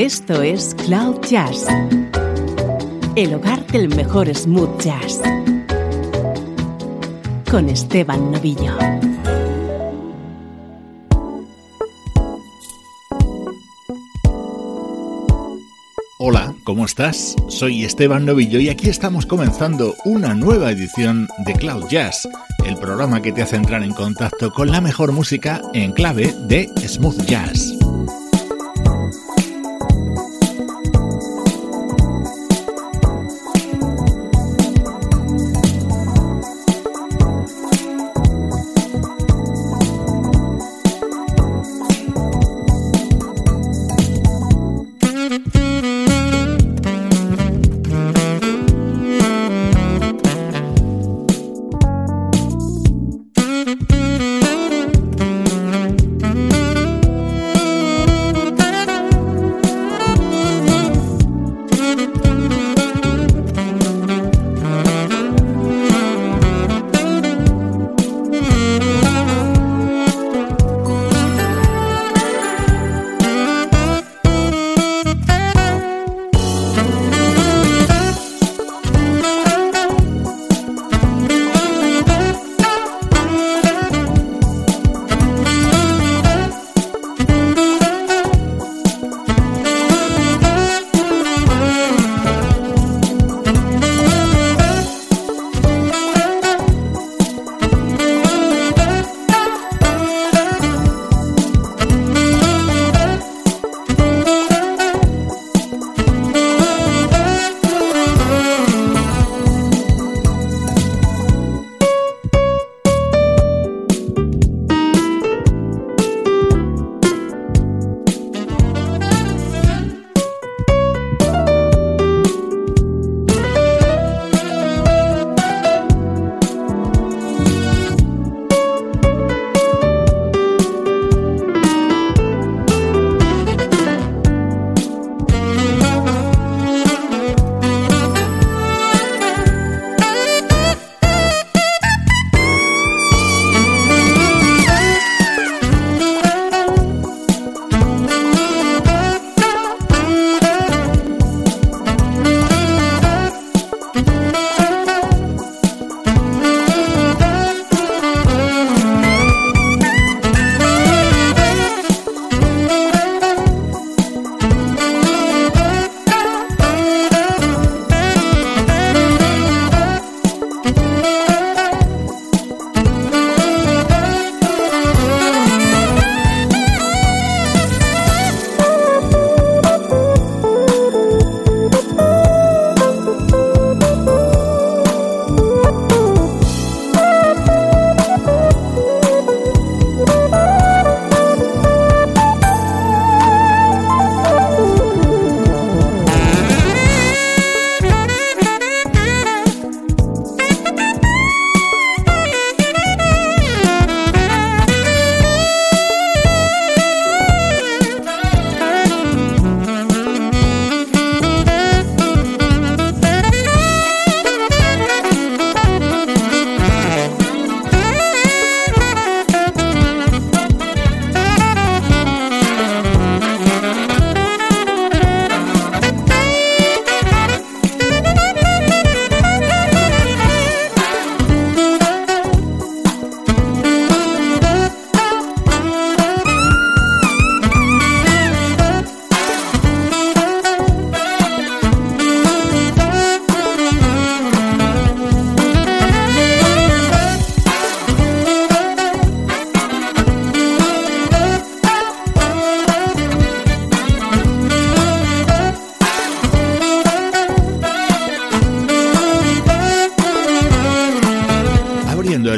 Esto es Cloud Jazz, el hogar del mejor smooth jazz, con Esteban Novillo. Hola, ¿cómo estás? Soy Esteban Novillo y aquí estamos comenzando una nueva edición de Cloud Jazz, el programa que te hace entrar en contacto con la mejor música en clave de smooth jazz.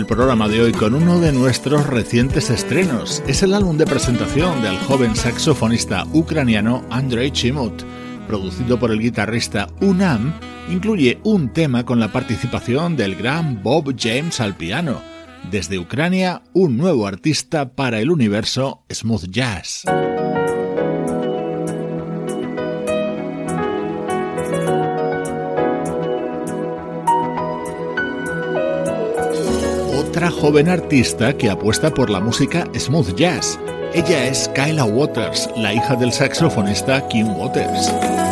Con uno de nuestros recientes estrenos. Es el álbum de presentación del joven saxofonista ucraniano Andrei Chimut, producido por el guitarrista Unam, incluye un tema con la participación del gran Bob James al piano. Desde Ucrania, un nuevo artista para el universo smooth jazz. Joven artista que apuesta por la música smooth jazz. Ella es Kyla Waters, la hija del saxofonista Kim Waters.